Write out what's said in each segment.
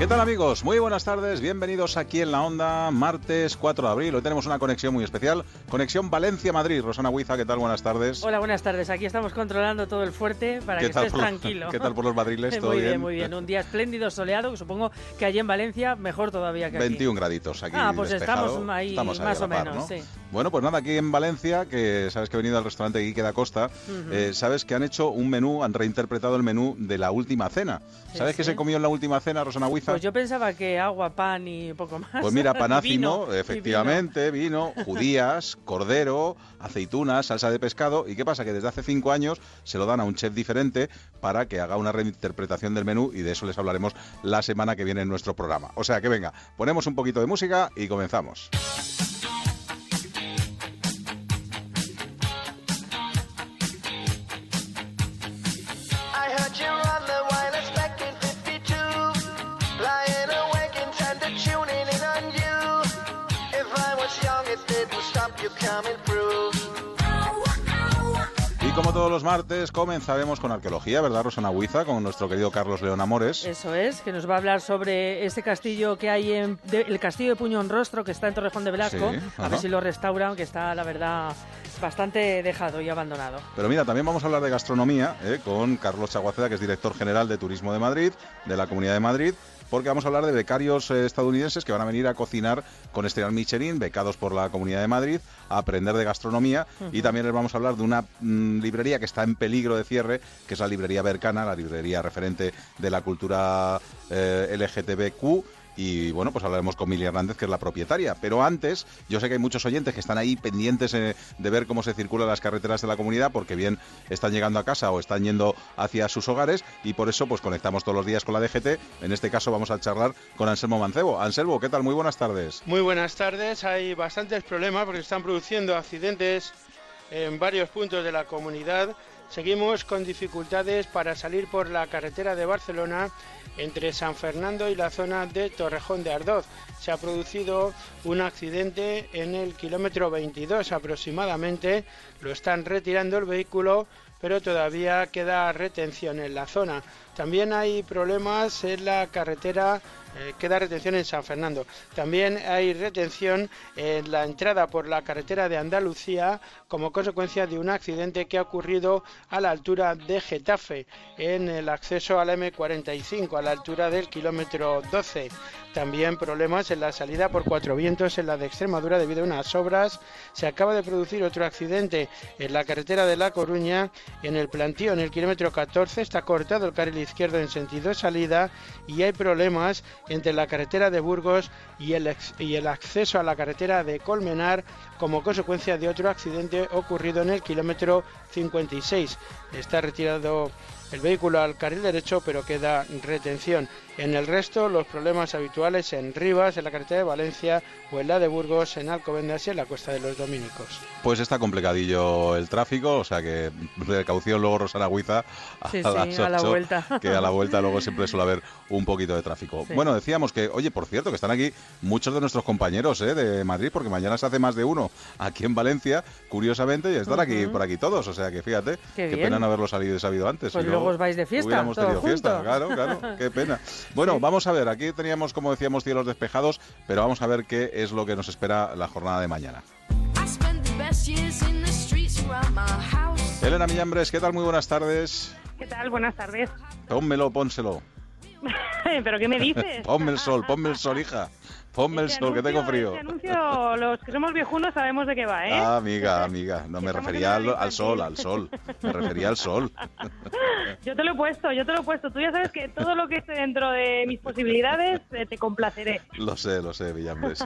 ¿Qué tal amigos? Muy buenas tardes, bienvenidos aquí en la onda, martes 4 de abril. Hoy tenemos una conexión muy especial, conexión Valencia-Madrid. Rosana Huiza, ¿qué tal? Buenas tardes. Hola, buenas tardes. Aquí estamos controlando todo el fuerte para que estés tranquilo. ¿Qué tal por los madriles? ¿Todo muy bien, muy bien. Un día espléndido, soleado, que supongo que allí en Valencia mejor todavía que aquí. 21 graditos aquí Ah, pues estamos ahí, más o menos, sí. Bueno, pues nada, aquí en Valencia, que sabes que he venido al restaurante Quique da Costa, eh, sabes que han hecho un menú, han reinterpretado el menú de la última cena. ¿Sabes qué se comió en la última cena, Rosana Huiza? Pues yo pensaba que agua, pan y poco más. Pues mira, panácimo, efectivamente, vino. judías, cordero, aceitunas, salsa de pescado. ¿Y qué pasa? Que desde hace cinco años se lo dan a un chef diferente para que haga una reinterpretación del menú y de eso les hablaremos la semana que viene en nuestro programa. O sea que venga, ponemos un poquito de música y comenzamos. Como todos los martes, comenzaremos con arqueología, ¿verdad, Rosana Huiza? Con nuestro querido Carlos León Amores. Eso es, que nos va a hablar sobre ese castillo que hay en. el castillo de Puño en Rostro, que está en Torrejón de Velasco. a ver si lo restauran, que está, la verdad, bastante dejado y abandonado. Pero mira, también vamos a hablar de gastronomía ¿eh? con Carlos Chaguaceda, que es director general de Turismo de Madrid, de la Comunidad de Madrid porque vamos a hablar de becarios eh, estadounidenses que van a venir a cocinar con estrellas Michelin, becados por la Comunidad de Madrid, a aprender de gastronomía. Y también les vamos a hablar de una mm, librería que está en peligro de cierre, que es la librería Bercana, la librería referente de la cultura eh, LGTBQ y bueno, pues hablaremos con Mili Hernández, que es la propietaria. Pero antes, yo sé que hay muchos oyentes que están ahí pendientes eh, de ver cómo se circulan las carreteras de la comunidad, porque bien están llegando a casa o están yendo hacia sus hogares, y por eso pues conectamos todos los días con la DGT. En este caso vamos a charlar con Anselmo Mancebo. Anselmo, ¿qué tal? Muy buenas tardes. Muy buenas tardes. Hay bastantes problemas porque están produciendo accidentes en varios puntos de la comunidad. Seguimos con dificultades para salir por la carretera de Barcelona entre San Fernando y la zona de Torrejón de Ardoz. Se ha producido un accidente en el kilómetro 22 aproximadamente. Lo están retirando el vehículo, pero todavía queda retención en la zona. También hay problemas en la carretera eh, queda retención en San Fernando. También hay retención en la entrada por la carretera de Andalucía como consecuencia de un accidente que ha ocurrido a la altura de Getafe, en el acceso a la M45, a la altura del kilómetro 12. También problemas en la salida por Cuatro Vientos en la de Extremadura debido a unas obras. Se acaba de producir otro accidente en la carretera de La Coruña, en el plantío, en el kilómetro 14. Está cortado el carril izquierdo en sentido salida y hay problemas entre la carretera de Burgos y el, acceso a la carretera de Colmenar como consecuencia de otro accidente ocurrido en el kilómetro 56. Está retirado el vehículo al carril derecho, pero queda retención. En el resto, los problemas habituales en Rivas, en la carretera de Valencia o en la de Burgos, en Alcobendas y en la Cuesta de los Dominicos. Pues está complicadillo el tráfico, o sea que precaución luego Rosana Huiza a, la vuelta. que a la vuelta luego siempre suele haber un poquito de tráfico. Bueno, decíamos que, oye, por cierto, que están aquí muchos de nuestros compañeros ¿eh? de Madrid, porque mañana se hace más de uno aquí en Valencia, curiosamente, y están aquí por aquí todos, o sea que fíjate, qué, pena no haberlo salido y sabido antes. Pues luego os vais de fiesta. Hubiéramos tenido fiesta, claro, claro, qué pena. Bueno, vamos a ver, aquí teníamos, como decíamos, cielos despejados, pero vamos a ver qué es lo que nos espera la jornada de mañana. Elena Millambres, ¿qué tal? Muy buenas tardes. ¿Qué tal? Buenas tardes. Pónmelo, pónselo. ¿Pero qué me dices? ponme el sol, ponme el sol, hija. Ponme el sol, que tengo frío. Este anuncio, los que somos viejunos sabemos de qué va, ¿eh? Ah, amiga, amiga. No me refería al, sol, al sol. Me refería al sol. Yo te lo he puesto, yo te lo he puesto. Tú ya sabes que todo lo que esté dentro de mis posibilidades eh, te complaceré. Lo sé, lo sé, Villambres.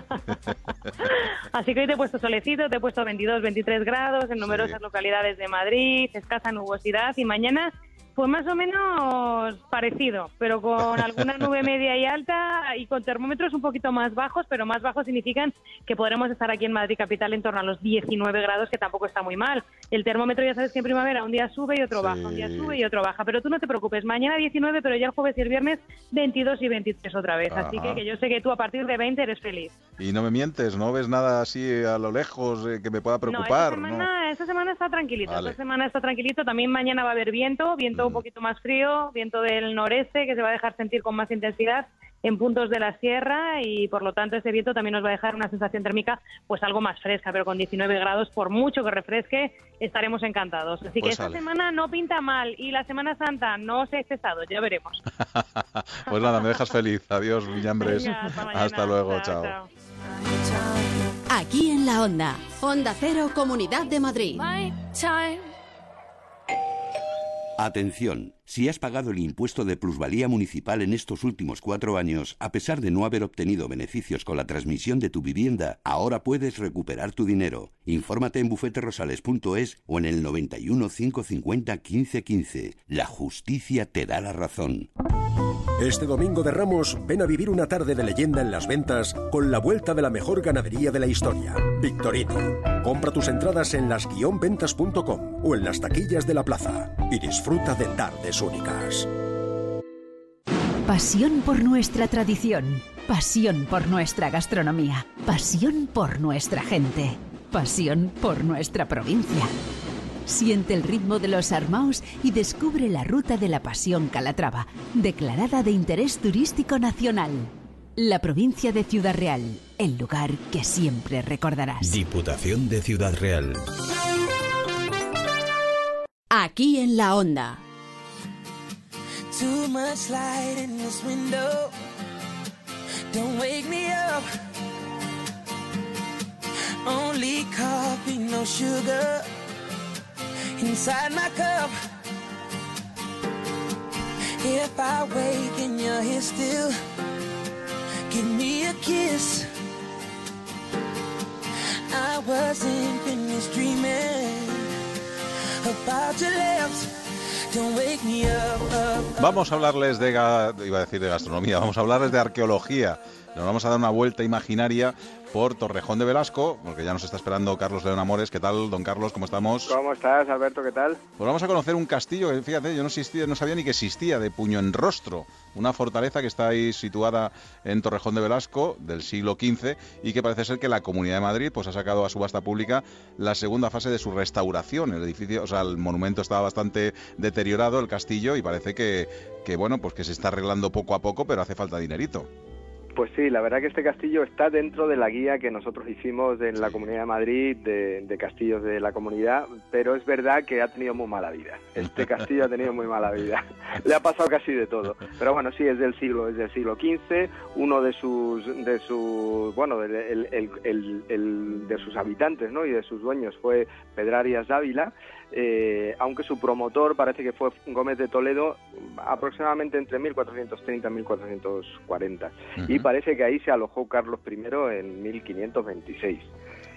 Así que hoy te he puesto solecito, te he puesto 22, 23 grados en numerosas localidades de Madrid, escasa nubosidad y mañana pues más o menos parecido, pero con alguna nube media y alta y con termómetros un poquito más bajos, pero más bajos significan que podremos estar aquí en Madrid capital en torno a los 19 grados, que tampoco está muy mal. El termómetro ya sabes que en primavera un día sube y otro baja, un día sube y otro baja, pero tú no te preocupes, mañana 19, pero ya el jueves y el viernes 22 y 23 otra vez, así que, que, yo sé que tú a partir de 20 eres feliz. Y no me mientes, no ves nada así a lo lejos eh, que me pueda preocupar. No, esta semana, esta semana está tranquilito, esta semana está tranquilito, también mañana va a haber viento, viento viento un poquito más frío, viento del noreste que se va a dejar sentir con más intensidad en puntos de la sierra y por lo tanto ese viento también nos va a dejar una sensación térmica pues algo más fresca, pero con 19 grados, por mucho que refresque, estaremos encantados. Así que pues esta semana no pinta mal y la Semana Santa no se ha cesado, ya veremos. pues nada, me dejas feliz. Adiós, Villambres. hasta, luego, chao. Aquí en la Onda, Onda Cero, Comunidad de Madrid. Atención, si has pagado el impuesto de plusvalía municipal en estos últimos cuatro años, a pesar de no haber obtenido beneficios con la transmisión de tu vivienda, ahora puedes recuperar tu dinero. Infórmate en bufeterosales.es o en el 91 550 1515. La justicia te da la razón. Este domingo de Ramos, ven a vivir una tarde de leyenda en las ventas con la vuelta de la mejor ganadería de la historia, Victorino. Compra tus entradas en las-ventas.com o en las taquillas de la plaza y disfruta de tardes únicas. Pasión por nuestra tradición, pasión por nuestra gastronomía, pasión por nuestra gente, pasión por nuestra provincia. Siente el ritmo de los armaos y descubre la ruta de la Pasión Calatrava, declarada de interés turístico nacional. La provincia de Ciudad Real, el lugar que siempre recordarás. Diputación de Ciudad Real. Aquí en la onda. Too much light in this window. Don't wake me up. Only coffee, no sugar. Inside my cup. If I wake and you're here still, give me a kiss. I wasn't finished dreaming about your lips. Vamos a hablarles de, iba a decir de gastronomía, vamos a hablarles de arqueología. Nos vamos a dar una vuelta imaginaria por Torrejón de Velasco, porque ya nos está esperando Carlos León Amores. ¿Qué tal, don Carlos? ¿Cómo estamos? ¿Cómo estás, Alberto? ¿Qué tal? Pues vamos a conocer un castillo que, fíjate, yo no, existía, no sabía ni que existía, de Puño en Rostro, una fortaleza que está ahí situada en Torrejón de Velasco del siglo XV y que parece ser que la Comunidad de Madrid pues ha sacado a subasta pública la segunda fase de su restauración. El edificio, o sea, el monumento estaba bastante deteriorado, el castillo, y parece que, que bueno, pues que se está arreglando poco a poco, pero hace falta dinerito. Pues sí, la verdad que este castillo está dentro de la guía que nosotros hicimos en la Comunidad de Madrid de, castillos de la comunidad, pero es verdad que ha tenido muy mala vida. Este castillo ha tenido muy mala vida. Le ha pasado casi de todo. Pero bueno, sí, es del siglo, es del siglo XV. Uno de sus, de sus, bueno, el, el, de sus habitantes, ¿no? Y de sus dueños fue Pedrarias Dávila eh, aunque su promotor parece que fue Gómez de Toledo aproximadamente entre 1430 y 1440. Y parece que ahí se alojó Carlos I en 1526.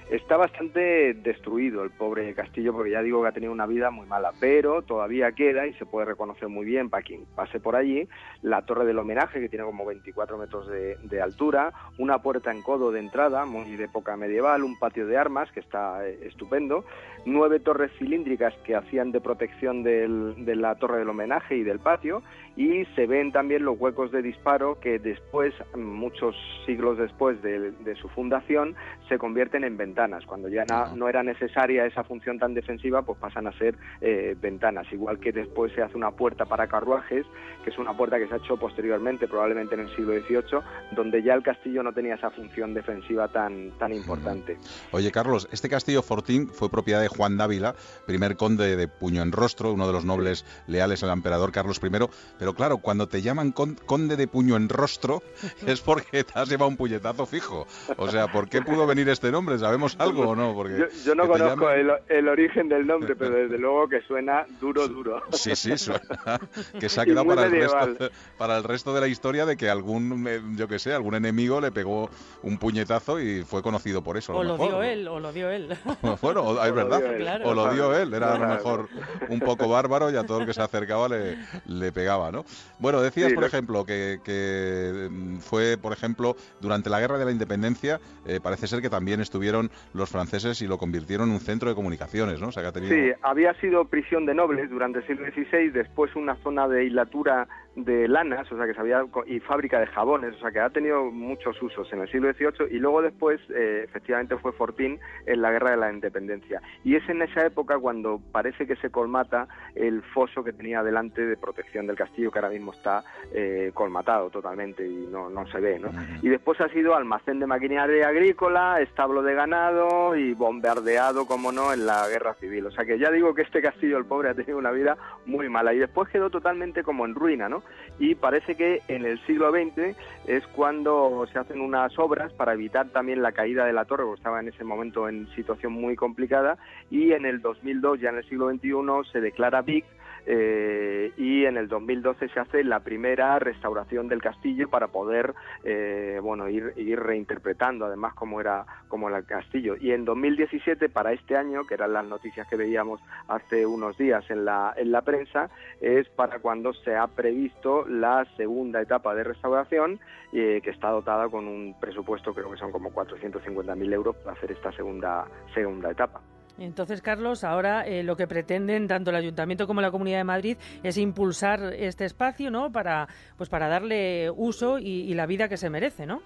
Está bastante destruido el pobre castillo porque ya digo que ha tenido una vida muy mala, pero todavía queda y se puede reconocer muy bien para quien pase por allí la torre del homenaje que tiene como 24 metros de, altura, una puerta en codo de entrada muy de época medieval, un patio de armas que está eh, estupendo, nueve torres cilíndricas que hacían de protección de la torre del homenaje y del patio y se ven también los huecos de disparo que después, muchos siglos después de, su fundación, se convierten en ventanas. Cuando ya no, era necesaria esa función tan defensiva, pues pasan a ser eh, ventanas. Igual que después se hace una puerta para carruajes, que es una puerta que se ha hecho posteriormente, probablemente en el siglo XVIII, donde ya el castillo no tenía esa función defensiva tan, tan importante. Oye, Carlos, este castillo Fortín fue propiedad de Juan Dávila, primer conde de Puño en Rostro, uno de los nobles leales al emperador Carlos I, pero claro, cuando te llaman conde de puño en rostro es porque te has llevado un puñetazo fijo. O sea, ¿por qué pudo venir este nombre? ¿Sabemos algo o no? Porque yo, no conozco el, origen del nombre, pero desde luego que suena duro, duro. Sí, sí, suena. Que se ha quedado para el, resto, para el resto de la historia de que algún, eh, yo qué sé, algún enemigo le pegó un puñetazo y fue conocido por eso. O lo, dio él, o lo dio él. bueno, es verdad. O lo dio él. Era a lo mejor un poco bárbaro y a todo el que se acercaba le, le pegaba, ¿no? Bueno, decías, por ejemplo, que, mm, fue, por ejemplo, durante la Guerra de la Independencia, eh, parece ser que también estuvieron los franceses y lo convirtieron en un centro de comunicaciones, ¿no? Sí, había sido prisión de nobles durante el siglo XVI, después una zona de hilatura de lanas, o sea, que se había, y fábrica de jabones, o sea, que ha tenido muchos usos en el siglo XVIII y luego después, eh, efectivamente, fue fortín en la Guerra de la Independencia. Y es en esa época cuando parece que se colmata el foso que tenía delante de protección del castillo, que ahora mismo está eh, colmatado totalmente y no, no se ve, ¿no? Y después ha sido almacén de maquinaria agrícola, establo de ganado y bombardeado, como no, en la guerra civil. O sea que ya digo que este castillo, el pobre, ha tenido una vida muy mala y después quedó totalmente como en ruina, ¿no? Y parece que en el siglo XX es cuando se hacen unas obras para evitar también la caída de la torre, porque estaba en ese momento en situación muy complicada, y en el 2002, ya en el siglo XXI, se declara BIC eh, y en el 2012 se hace la primera restauración del castillo para poder eh, bueno ir, reinterpretando además cómo era como el castillo y en 2017 para este año que eran las noticias que veíamos hace unos días en la en la prensa es para cuando se ha previsto la segunda etapa de restauración eh, que está dotada con un presupuesto creo que son como 450.000 euros para hacer esta segunda segunda etapa. Entonces, Carlos, ahora eh, lo que pretenden tanto el Ayuntamiento como la Comunidad de Madrid es impulsar este espacio, ¿no? Para, pues, para darle uso y, y la vida que se merece, ¿no?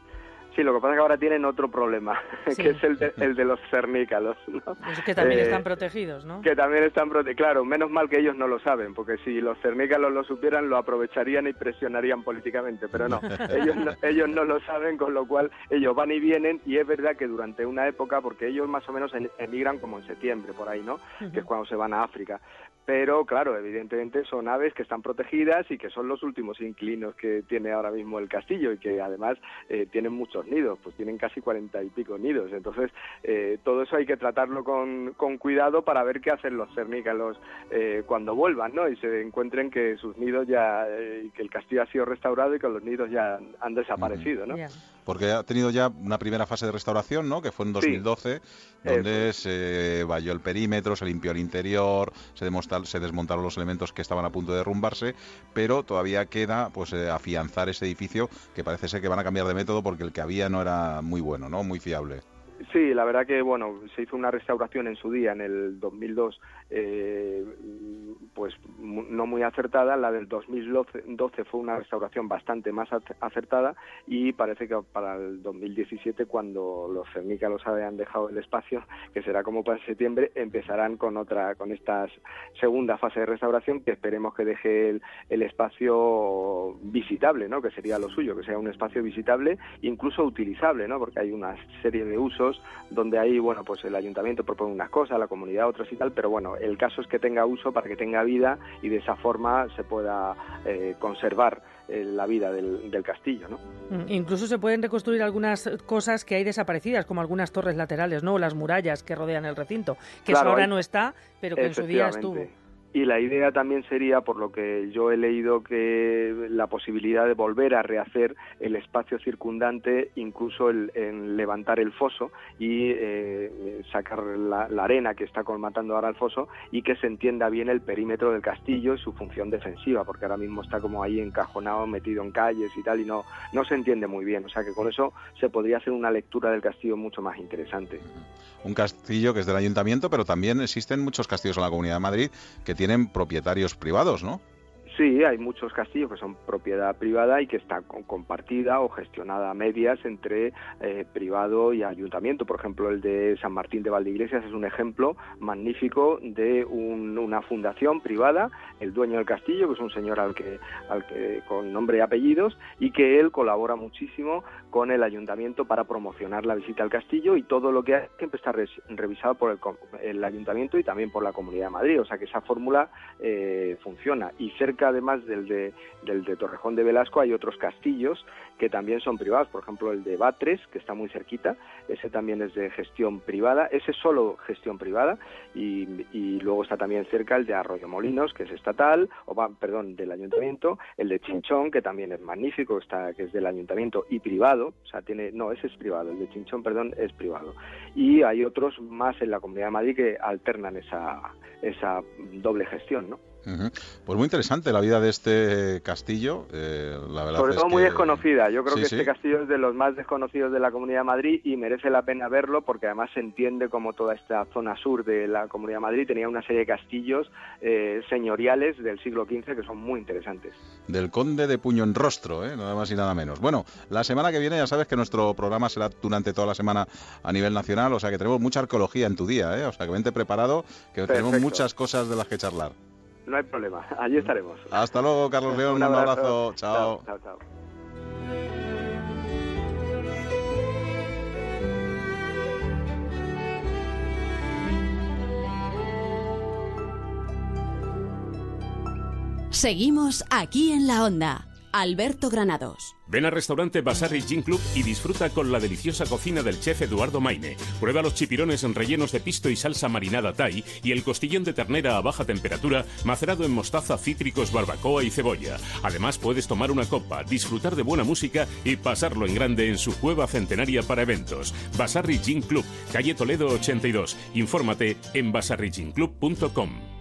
Sí, lo que pasa es que ahora tienen otro problema, que es el de, el de los cernícalos. ¿no? Pues que también Eh, están protegidos, ¿no? Que también están protegidos. Claro, menos mal que ellos no lo saben, porque si los cernícalos lo supieran, lo aprovecharían y presionarían políticamente, pero no, ellos no, ellos no lo saben, con lo cual ellos van y vienen, y es verdad que durante una época, porque ellos más o menos en- emigran como en septiembre, por ahí, ¿no? Que es cuando se van a África. Pero claro, evidentemente son aves que están protegidas y que son los últimos inquilinos que tiene ahora mismo el castillo y que además eh, tienen muchos nidos, pues tienen casi cuarenta y pico nidos. Entonces, eh, todo eso hay que tratarlo con, con cuidado para ver qué hacen los cernícalos eh, cuando vuelvan, ¿no? Y se encuentren que sus nidos ya, eh, que el castillo ha sido restaurado y que los nidos ya han, han desaparecido, ¿no? Porque ha tenido ya una primera fase de restauración, ¿no? Que fue en 2012, donde se valló el perímetro, se limpió el interior, se, se desmontaron los elementos que estaban a punto de derrumbarse, pero todavía queda pues eh, afianzar ese edificio que parece ser que van a cambiar de método porque el que había no era muy bueno, ¿no? Muy fiable. Sí, la verdad que bueno, se hizo una restauración en su día, en el 2002, eh, pues no muy acertada. La del 2012 12 fue una restauración bastante más ac- acertada y parece que para el 2017, cuando los cernícalos hayan dejado el espacio, que será como para septiembre, empezarán con otra, con esta segunda fase de restauración que esperemos que deje el, el espacio visitable, ¿no? Que sería lo suyo, que sea un espacio visitable, incluso utilizable, ¿no? Porque hay una serie de usos donde ahí, bueno, pues el ayuntamiento propone unas cosas, la comunidad otras y tal, pero bueno, el caso es que tenga uso para que tenga vida y de esa forma se pueda eh, conservar eh, la vida del, del castillo, ¿no? Mm, Incluso se pueden reconstruir algunas cosas que hay desaparecidas, como algunas torres laterales, ¿no? O las murallas que rodean el recinto, que Claro, ahora no está, pero que en su día estuvo. Y la idea también sería, por lo que yo he leído, que la posibilidad de volver a rehacer el espacio circundante, incluso el, en levantar el foso y eh, sacar la, la arena que está colmatando ahora el foso y que se entienda bien el perímetro del castillo y su función defensiva, porque ahora mismo está como ahí encajonado, metido en calles y tal, y no, no se entiende muy bien. O sea que con eso se podría hacer una lectura del castillo mucho más interesante. Un castillo que es del ayuntamiento, pero también existen muchos castillos en la Comunidad de Madrid que tienen propietarios privados, ¿no? Sí, hay muchos castillos que son propiedad privada y que está compartida o gestionada a medias entre eh, privado y ayuntamiento. Por ejemplo, el de San Martín de Valdeiglesias es un ejemplo magnífico de un- una fundación privada, el dueño del castillo, que es un señor al que, al que con nombre y apellidos, y que él colabora muchísimo con el ayuntamiento para promocionar la visita al castillo y todo lo que hace siempre está revisado por el, el ayuntamiento y también por la Comunidad de Madrid. O sea que esa fórmula eh, funciona. Y cerca, además del de, del de Torrejón de Velasco, hay otros castillos que también son privados. Por ejemplo, el de Batres, que está muy cerquita, ese también es de gestión privada. Ese es solo gestión privada. Y, luego está también cerca el de Arroyo Molinos, que es estatal, o perdón, del ayuntamiento. El de Chinchón, que también es magnífico, está, que es del ayuntamiento y privado. O sea, tiene, no, ese es privado. El de Chinchón, perdón, es privado. Y hay otros más en la Comunidad de Madrid que alternan esa, esa doble gestión, ¿no? Pues muy interesante la vida de este castillo. Eh, la verdad Sobre todo es muy que... desconocida. Yo creo Sí, que sí. este castillo es de los más desconocidos de la Comunidad de Madrid y merece la pena verlo porque además se entiende como toda esta zona sur de la Comunidad de Madrid tenía una serie de castillos eh, señoriales del siglo XV que son muy interesantes. Del conde de puño en rostro, ¿eh? nada más y nada menos. Bueno, la semana que viene ya sabes que nuestro programa será durante toda la semana a nivel nacional, o sea que tenemos mucha arqueología en tu día, ¿eh? o sea que vente preparado, que tenemos muchas cosas de las que charlar. No hay problema, allí estaremos. Hasta luego, Carlos León, un abrazo, chao. chao, chao. Seguimos aquí en la onda. Alberto Granados. Ven al restaurante Basarri Gin Club y disfruta con la deliciosa cocina del chef Eduardo Maine. Prueba los chipirones rellenos de pisto y salsa marinada Thai y el costillón de ternera a baja temperatura macerado en mostaza, cítricos, barbacoa y cebolla. Además puedes tomar una copa, disfrutar de buena música y pasarlo en grande en su cueva centenaria para eventos. Basarri Gin Club, calle Toledo 82. Infórmate en basarriginclub.com.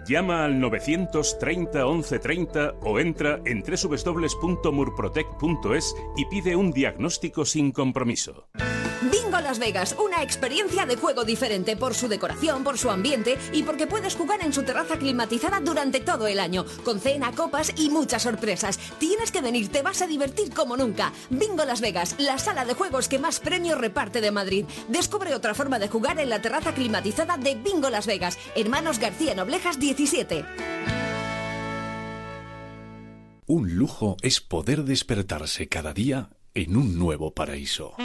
Llama al 930 1130 o entra en www.murprotec.es y pide un diagnóstico sin compromiso. Bingo Las Vegas, una experiencia de juego diferente por su decoración, por su ambiente y porque puedes jugar en su terraza climatizada durante todo el año, con cena, copas y muchas sorpresas. Tienes que venir, te vas a divertir como nunca. Bingo Las Vegas, la sala de juegos que más premios reparte de Madrid. Descubre otra forma de jugar en la terraza climatizada de Bingo Las Vegas, Hermanos García Noblejas 17. Un lujo es poder despertarse cada día en un nuevo paraíso.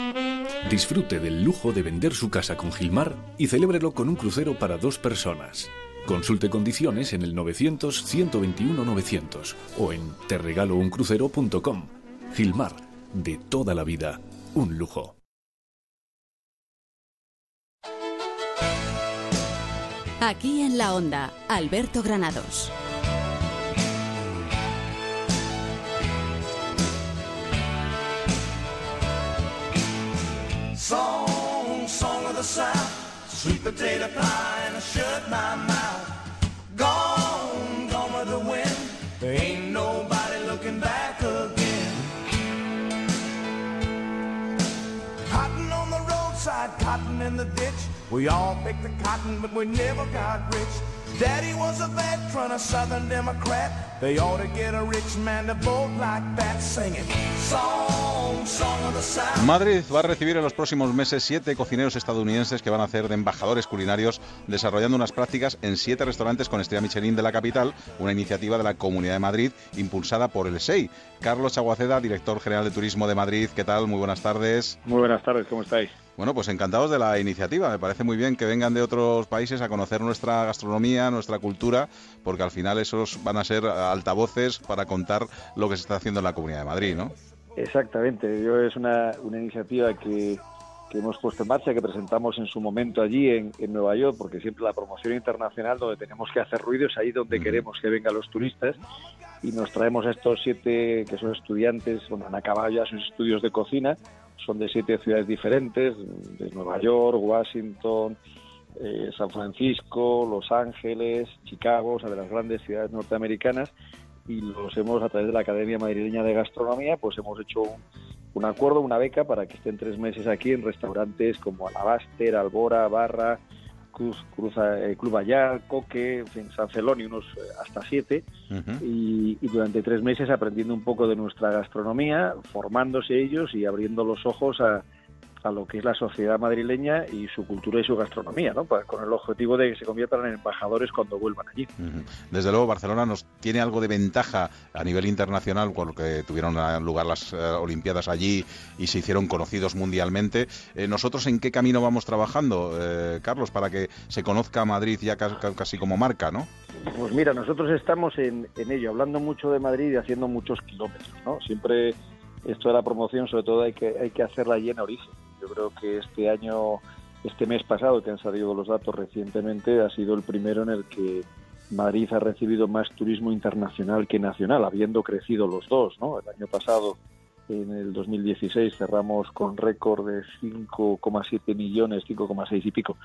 Disfrute del lujo de vender su casa con Gilmar y celébrelo con un crucero para dos personas. Consulte condiciones en el 900-121-900 o en terregalouncrucero.com. Gilmar, de toda la vida, un lujo. Aquí en la onda, Alberto Granados. Song, song of the South, sweet potato pie, and I shut my mouth. Gone, gone with the wind. There ain't nobody looking back again. Cotton on the roadside, cotton in the ditch. We all picked the cotton, but we never got rich. Daddy was a veteran, a Southern Democrat. They ought to get a rich man to vote like that, singing song, song of the South. Madrid va a recibir en los próximos meses siete cocineros estadounidenses que van a hacer de embajadores culinarios desarrollando unas prácticas en siete restaurantes con estrella Michelin de la capital, una iniciativa de la Comunidad de Madrid impulsada por el SEI. Carlos Chaguaceda, director general de Turismo de Madrid, ¿qué tal? Muy buenas tardes. Muy buenas tardes, ¿cómo estáis? Bueno, pues encantados de la iniciativa. Me parece muy bien que vengan de otros países a conocer nuestra gastronomía, nuestra cultura, porque al final esos van a ser altavoces para contar lo que se está haciendo en la Comunidad de Madrid, ¿no? Exactamente, yo es una, una iniciativa que, que hemos puesto en marcha, que presentamos en su momento allí en, en Nueva York, porque siempre la promoción internacional donde tenemos que hacer ruido es ahí donde queremos que vengan los turistas y nos traemos a estos siete que son estudiantes, bueno, han acabado ya sus estudios de cocina, son de siete ciudades diferentes, de Nueva York, Washington, eh, San Francisco, Los Ángeles, Chicago, o sea, de las grandes ciudades norteamericanas, y los hemos, a través de la Academia Madrileña de Gastronomía, pues hemos hecho un, un acuerdo, una beca para que estén tres meses aquí en restaurantes como Alabaster, Albora, Barra, Cruz, Cruz eh, Club Ayar, Coque, en fin, San Celoni, unos eh, hasta siete, y, y durante tres meses aprendiendo un poco de nuestra gastronomía, formándose ellos y abriendo los ojos a, a lo que es la sociedad madrileña y su cultura y su gastronomía, ¿no? Para- con el objetivo de que se conviertan en embajadores cuando vuelvan allí. Desde luego, Barcelona nos tiene algo de ventaja a nivel internacional, porque tuvieron lugar las eh, Olimpiadas allí y se hicieron conocidos mundialmente. Eh, ¿Nosotros en qué camino vamos trabajando, eh, Carlos, para que se conozca Madrid ya ca- ca- casi como marca, no? Pues mira, nosotros estamos en, en ello, hablando mucho de Madrid y haciendo muchos kilómetros, ¿no? Siempre esto de la promoción sobre todo hay que, hay que hacerla allí en origen. Yo creo que este año, este mes pasado que han salido los datos recientemente, ha sido el primero en el que Madrid ha recibido más turismo internacional que nacional, habiendo crecido los dos, ¿no? El año pasado, en el 2016, cerramos con récord de 5,7 millones, 5,6 y pico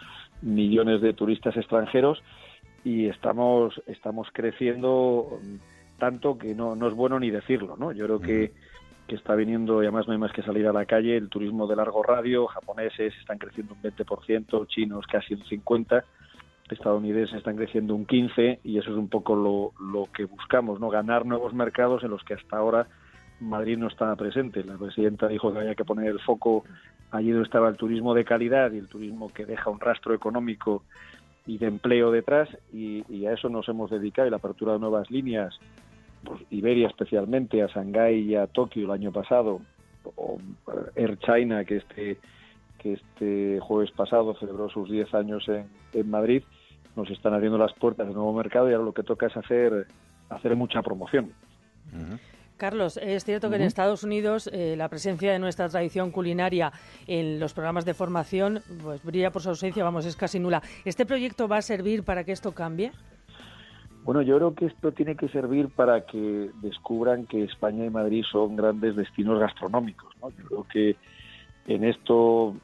millones de turistas extranjeros y estamos, estamos creciendo tanto que no, no es bueno ni decirlo, ¿no? Yo creo que, que está viniendo, y además no hay más que salir a la calle, el turismo de largo radio, japoneses están creciendo un 20%, chinos casi un 50%, estadounidenses están creciendo un 15% y eso es un poco lo, lo que buscamos, ¿no? Ganar nuevos mercados en los que hasta ahora Madrid no estaba presente. La presidenta dijo que había que poner el foco allí donde estaba el turismo de calidad y el turismo que deja un rastro económico y de empleo detrás y, y a eso nos hemos dedicado y la apertura de nuevas líneas pues, Iberia especialmente, a Shanghái y a Tokio el año pasado, o Air China, que este, que este jueves pasado celebró sus 10 años en, en Madrid, nos están abriendo las puertas del nuevo mercado y ahora lo que toca es hacer, hacer mucha promoción. Carlos, es cierto que en. Estados Unidos eh, la presencia de nuestra tradición culinaria en los programas de formación pues brilla por su ausencia, vamos, es casi nula. ¿Este proyecto va a servir para que esto cambie? Bueno, yo creo que esto tiene que servir para que descubran que España y Madrid son grandes destinos gastronómicos. ¿no? Yo creo que en esto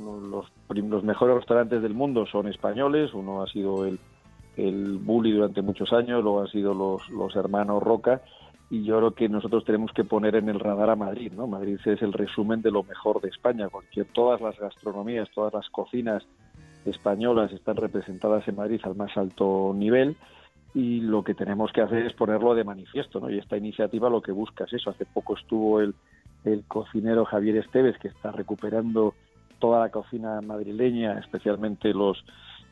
los, mejores restaurantes del mundo son españoles. Uno ha sido el, el Bulli durante muchos años, luego han sido los, los hermanos Roca. Y yo creo que nosotros tenemos que poner en el radar a Madrid. ¿no? Madrid es el resumen de lo mejor de España. Cualquier, todas las gastronomías, todas las cocinas españolas están representadas en Madrid al más alto nivel y lo que tenemos que hacer es ponerlo de manifiesto, ¿no? Y esta iniciativa lo que busca es eso. Hace poco estuvo el, el cocinero Javier Esteves, que está recuperando toda la cocina madrileña, especialmente los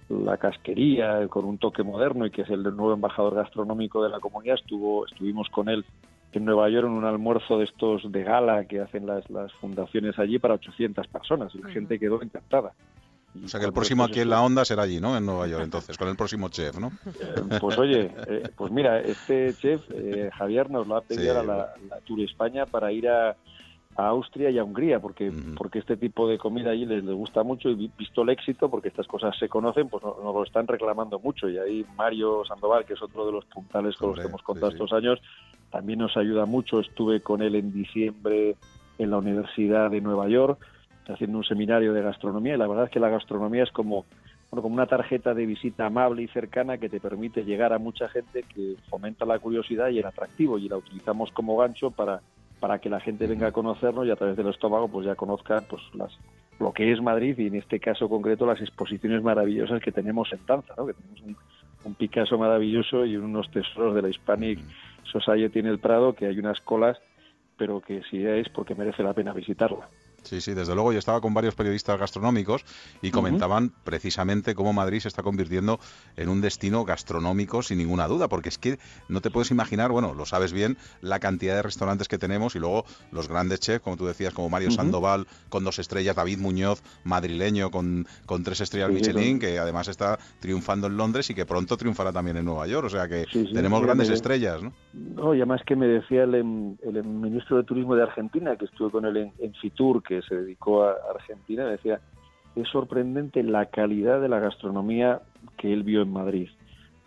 la casquería, con un toque moderno y que es el nuevo embajador gastronómico de la comunidad. Estuvo, estuvimos con él en Nueva York en un almuerzo de estos de gala que hacen las, las fundaciones allí para 800 personas y la gente quedó encantada. O sea que el próximo aquí en la onda será allí, ¿no? En Nueva York, entonces, con el próximo chef, ¿no? Pues oye, eh, pues mira, este chef, eh, Javier, nos lo ha pedido Sí, ahora la, la Tour España para ir a, a Austria y a Hungría, porque, porque este tipo de comida allí les, les gusta mucho y vi- visto el éxito, porque estas cosas se conocen, pues nos, nos lo están reclamando mucho. Y ahí Mario Sandoval, que es otro de los puntales con los que hemos contado estos años, también nos ayuda mucho. Estuve con él en diciembre en la Universidad de Nueva York haciendo un seminario de gastronomía y la verdad es que la gastronomía es como bueno, como una tarjeta de visita amable y cercana que te permite llegar a mucha gente que fomenta la curiosidad y el atractivo y la utilizamos como gancho para, para que la gente venga a conocernos y a través del estómago pues ya conozca pues las lo que es Madrid y en este caso concreto las exposiciones maravillosas que tenemos en Tanza, ¿no? que tenemos un, un Picasso maravilloso y unos tesoros de la Hispanic Society en el Prado que hay unas colas pero que si es porque merece la pena visitarla. Sí, sí, desde luego. Yo estaba con varios periodistas gastronómicos y comentaban precisamente cómo Madrid se está convirtiendo en un destino gastronómico sin ninguna duda, porque es que no te puedes imaginar, bueno, lo sabes bien, la cantidad de restaurantes que tenemos y luego los grandes chefs, como tú decías, como Mario. Sandoval con dos estrellas, David Muñoz, madrileño con, con tres estrellas Sí, Michelin, que además está triunfando en Londres y que pronto triunfará también en Nueva York. O sea que Sí, sí, tenemos grandes me- estrellas, ¿no? No, y además que me decía el, em- el em- ministro de Turismo de Argentina, que estuve con él en, en Fitur, que se dedicó a Argentina, decía, es sorprendente la calidad de la gastronomía que él vio en Madrid.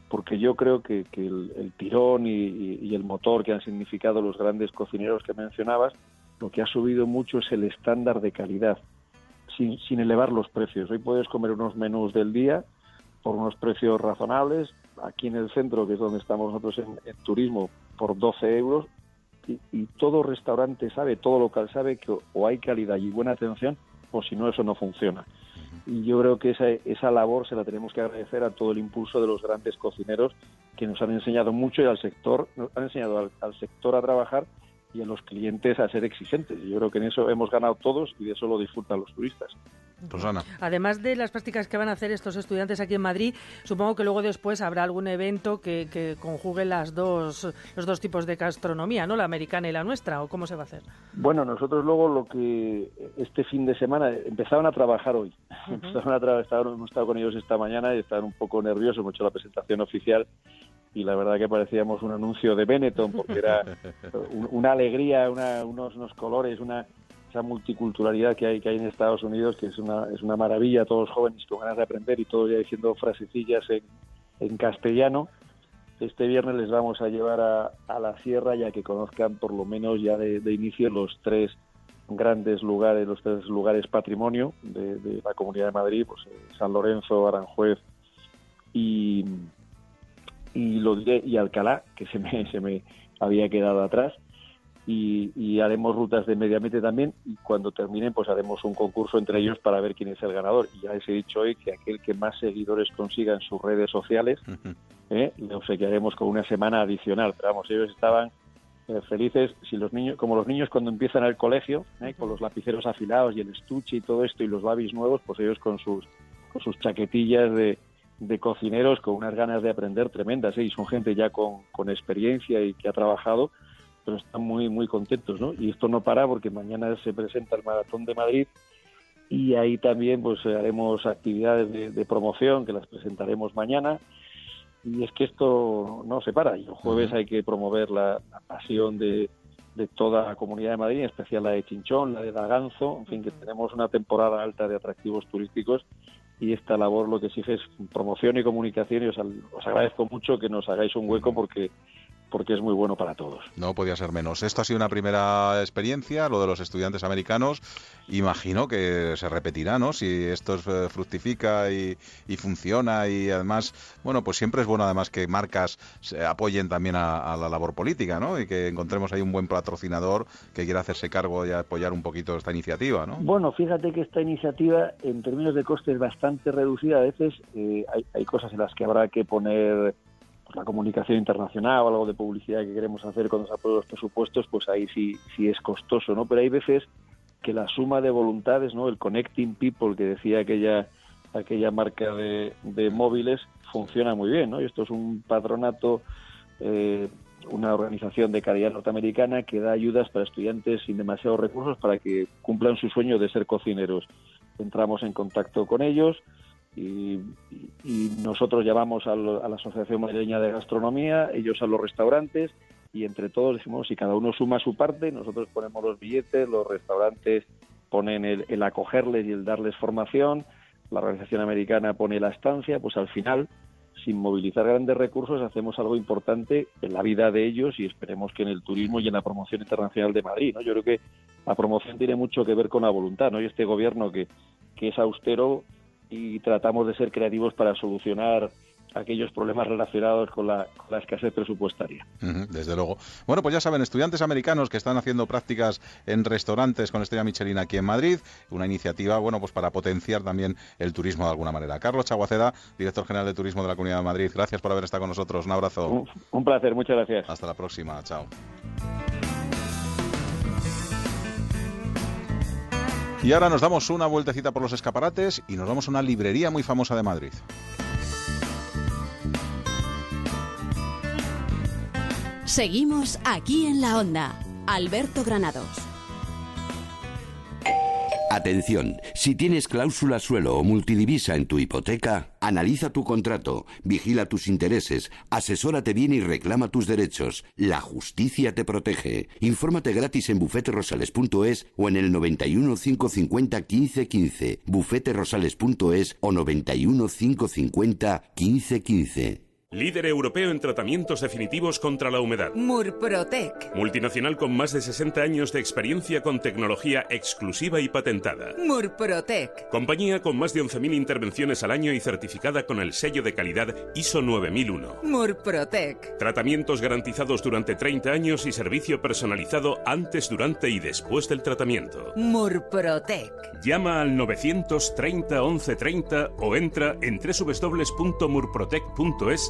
Porque yo creo que, que el, tirón y, el motor que han significado los grandes cocineros que mencionabas, lo que ha subido mucho es el estándar de calidad, sin, sin elevar los precios. Hoy puedes comer unos menús del día por unos precios razonables, aquí en el centro, que es donde estamos nosotros en turismo, por 12 euros, y, y todo restaurante sabe, todo local sabe que o, o hay calidad y buena atención, o si no, eso no funciona. Y yo creo que esa, esa labor se la tenemos que agradecer a todo el impulso de los grandes cocineros que nos han enseñado mucho y al sector, nos han enseñado al, al sector a trabajar y a los clientes a ser exigentes. Yo creo que en eso hemos ganado todos y de eso lo disfrutan los turistas. Rosana. Además de las prácticas que van a hacer estos estudiantes aquí en Madrid, supongo que luego después habrá algún evento que, que conjugue las dos, los dos tipos de gastronomía, ¿no? La americana y la nuestra, ¿o cómo se va a hacer? Bueno, nosotros luego lo que este fin de semana empezaron a trabajar hoy. Empezaron a trabajar, hemos estado con ellos esta mañana y estaban un poco nerviosos, hemos hecho la presentación oficial y la verdad que parecíamos un anuncio de Benetton porque era un- una alegría, una- unos, unos colores, una esa multiculturalidad que hay que hay en Estados Unidos que es una es una maravilla, todos jóvenes con ganas de aprender y todos ya diciendo frasecillas en, en castellano. Este viernes les vamos a llevar a, a la sierra ya que conozcan por lo menos ya de, inicio los tres grandes lugares, los tres lugares patrimonio de, la Comunidad de Madrid, pues eh, San Lorenzo, Aranjuez y, y Alcalá, que se me, se me había quedado atrás. Y, y haremos rutas de medio ambiente también y cuando terminen pues haremos un concurso entre ellos para ver quién es el ganador y ya les he dicho hoy que aquel que más seguidores consiga en sus redes sociales ¿eh? le obsequiaremos con una semana adicional pero vamos ellos estaban eh, felices si los niños como los niños cuando empiezan al colegio ¿eh? con los lapiceros afilados y el estuche y todo esto y los babis nuevos pues ellos con sus con sus chaquetillas de, de cocineros con unas ganas de aprender tremendas ¿eh? y son gente ya con, con experiencia y que ha trabajado pero están muy muy contentos ¿no? y esto no para porque mañana se presenta el maratón de Madrid y ahí también pues haremos actividades de, de promoción que las presentaremos mañana. Y es que esto no se para. Y el jueves hay que promover la, la pasión de, de toda la comunidad de Madrid, en especial la de Chinchón, la de Daganzo, en fin, que tenemos una temporada alta de atractivos turísticos y esta labor lo que exige es promoción y comunicación y os agradezco mucho que nos hagáis un hueco porque porque es muy bueno para todos. No podía ser menos. Esto ha sido una primera experiencia, lo de los estudiantes americanos. Imagino que se repetirá, ¿no? Si esto eh, fructifica y, y funciona y además, bueno, pues siempre es bueno además que marcas se apoyen también a, a la labor política, ¿no? Y que encontremos ahí un buen patrocinador que quiera hacerse cargo y apoyar un poquito esta iniciativa, ¿no? Bueno, fíjate que esta iniciativa, en términos de coste, es bastante reducida. A veces eh, hay, hay cosas en las que habrá que poner la comunicación internacional o algo de publicidad que queremos hacer cuando se aprueben los presupuestos, pues ahí sí, sí es costoso, ¿no? Pero hay veces que la suma de voluntades, ¿no? El connecting people que decía aquella aquella marca de, móviles funciona muy bien, ¿no? Y esto es un patronato, eh, una organización de calidad norteamericana que da ayudas para estudiantes sin demasiados recursos para que cumplan su sueño de ser cocineros. Entramos en contacto con ellos y, y- nosotros lo- a la Asociación Madrileña de Gastronomía, ellos a los restaurantes y entre todos decimos si cada uno suma su parte, nosotros ponemos los billetes, los restaurantes ponen el, el acogerles y el darles formación, la organización americana pone la estancia, pues al final, sin movilizar grandes recursos, hacemos algo importante en la vida de ellos y esperemos que en el turismo y en la promoción internacional de Madrid. ¿no? Yo creo que la promoción tiene mucho que ver con la voluntad, ¿no? Y este gobierno que, que es austero y tratamos de ser creativos para solucionar aquellos problemas relacionados con la, con la escasez presupuestaria. Desde luego. Bueno, pues ya saben, estudiantes americanos que están haciendo prácticas en restaurantes con estrella Michelin aquí en Madrid, una iniciativa, bueno, pues para potenciar también el turismo de alguna manera. Carlos Chaguaceda, director general de Turismo de la Comunidad de Madrid, gracias por haber estado con nosotros. Un abrazo. Un, un placer, muchas gracias. Hasta la próxima, chao. Y ahora nos damos una vueltecita por los escaparates y nos vamos a una librería muy famosa de Madrid. Seguimos aquí en la onda. Alberto Granados. Atención, si tienes cláusula suelo o multidivisa en tu hipoteca, analiza tu contrato, vigila tus intereses, asesórate bien y reclama tus derechos. La justicia te protege. Infórmate gratis en bufeterosales.es o en el 91 550 1515, bufeterosales.es o 91 550 1515. Líder europeo en tratamientos definitivos contra la humedad. Murprotec. Multinacional con más de 60 años de experiencia con tecnología exclusiva y patentada. Murprotec. Compañía con más de 11.000 intervenciones al año y certificada con el sello de calidad ISO 9001. Murprotec. Tratamientos garantizados durante 30 años y servicio personalizado antes, durante y después del tratamiento. Murprotec. Llama al 930 1130 o entra en www.murprotec.es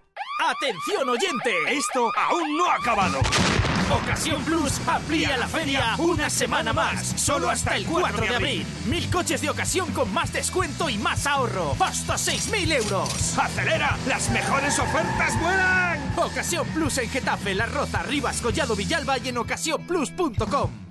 ¡Atención oyente! Esto aún no ha acabado. Ocasión Plus amplía la feria una semana más, solo hasta el 4 de abril. Mil coches de ocasión con más descuento y más ahorro, hasta 6.000 euros. ¡Acelera! ¡Las mejores ofertas vuelan! Ocasión Plus en Getafe, La Roza, Rivas, Collado Villalba y en ocasiónplus.com.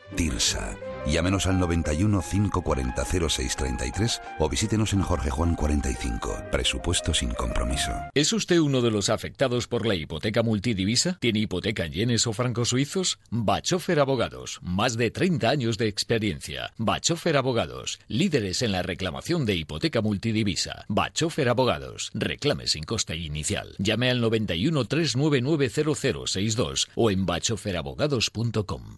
TIRSA. Llámenos al 91 540 0633 o visítenos en Jorge Juan 45. Presupuesto sin compromiso. ¿Es usted uno de los afectados por la hipoteca multidivisa? ¿Tiene hipoteca en yenes o francos suizos? Bachofer Abogados. Más de 30 años de experiencia. Bachofer Abogados. Líderes en la reclamación de hipoteca multidivisa. Bachofer Abogados. Reclame sin coste inicial. Llame al 91 399 0062 o en bachoferabogados.com.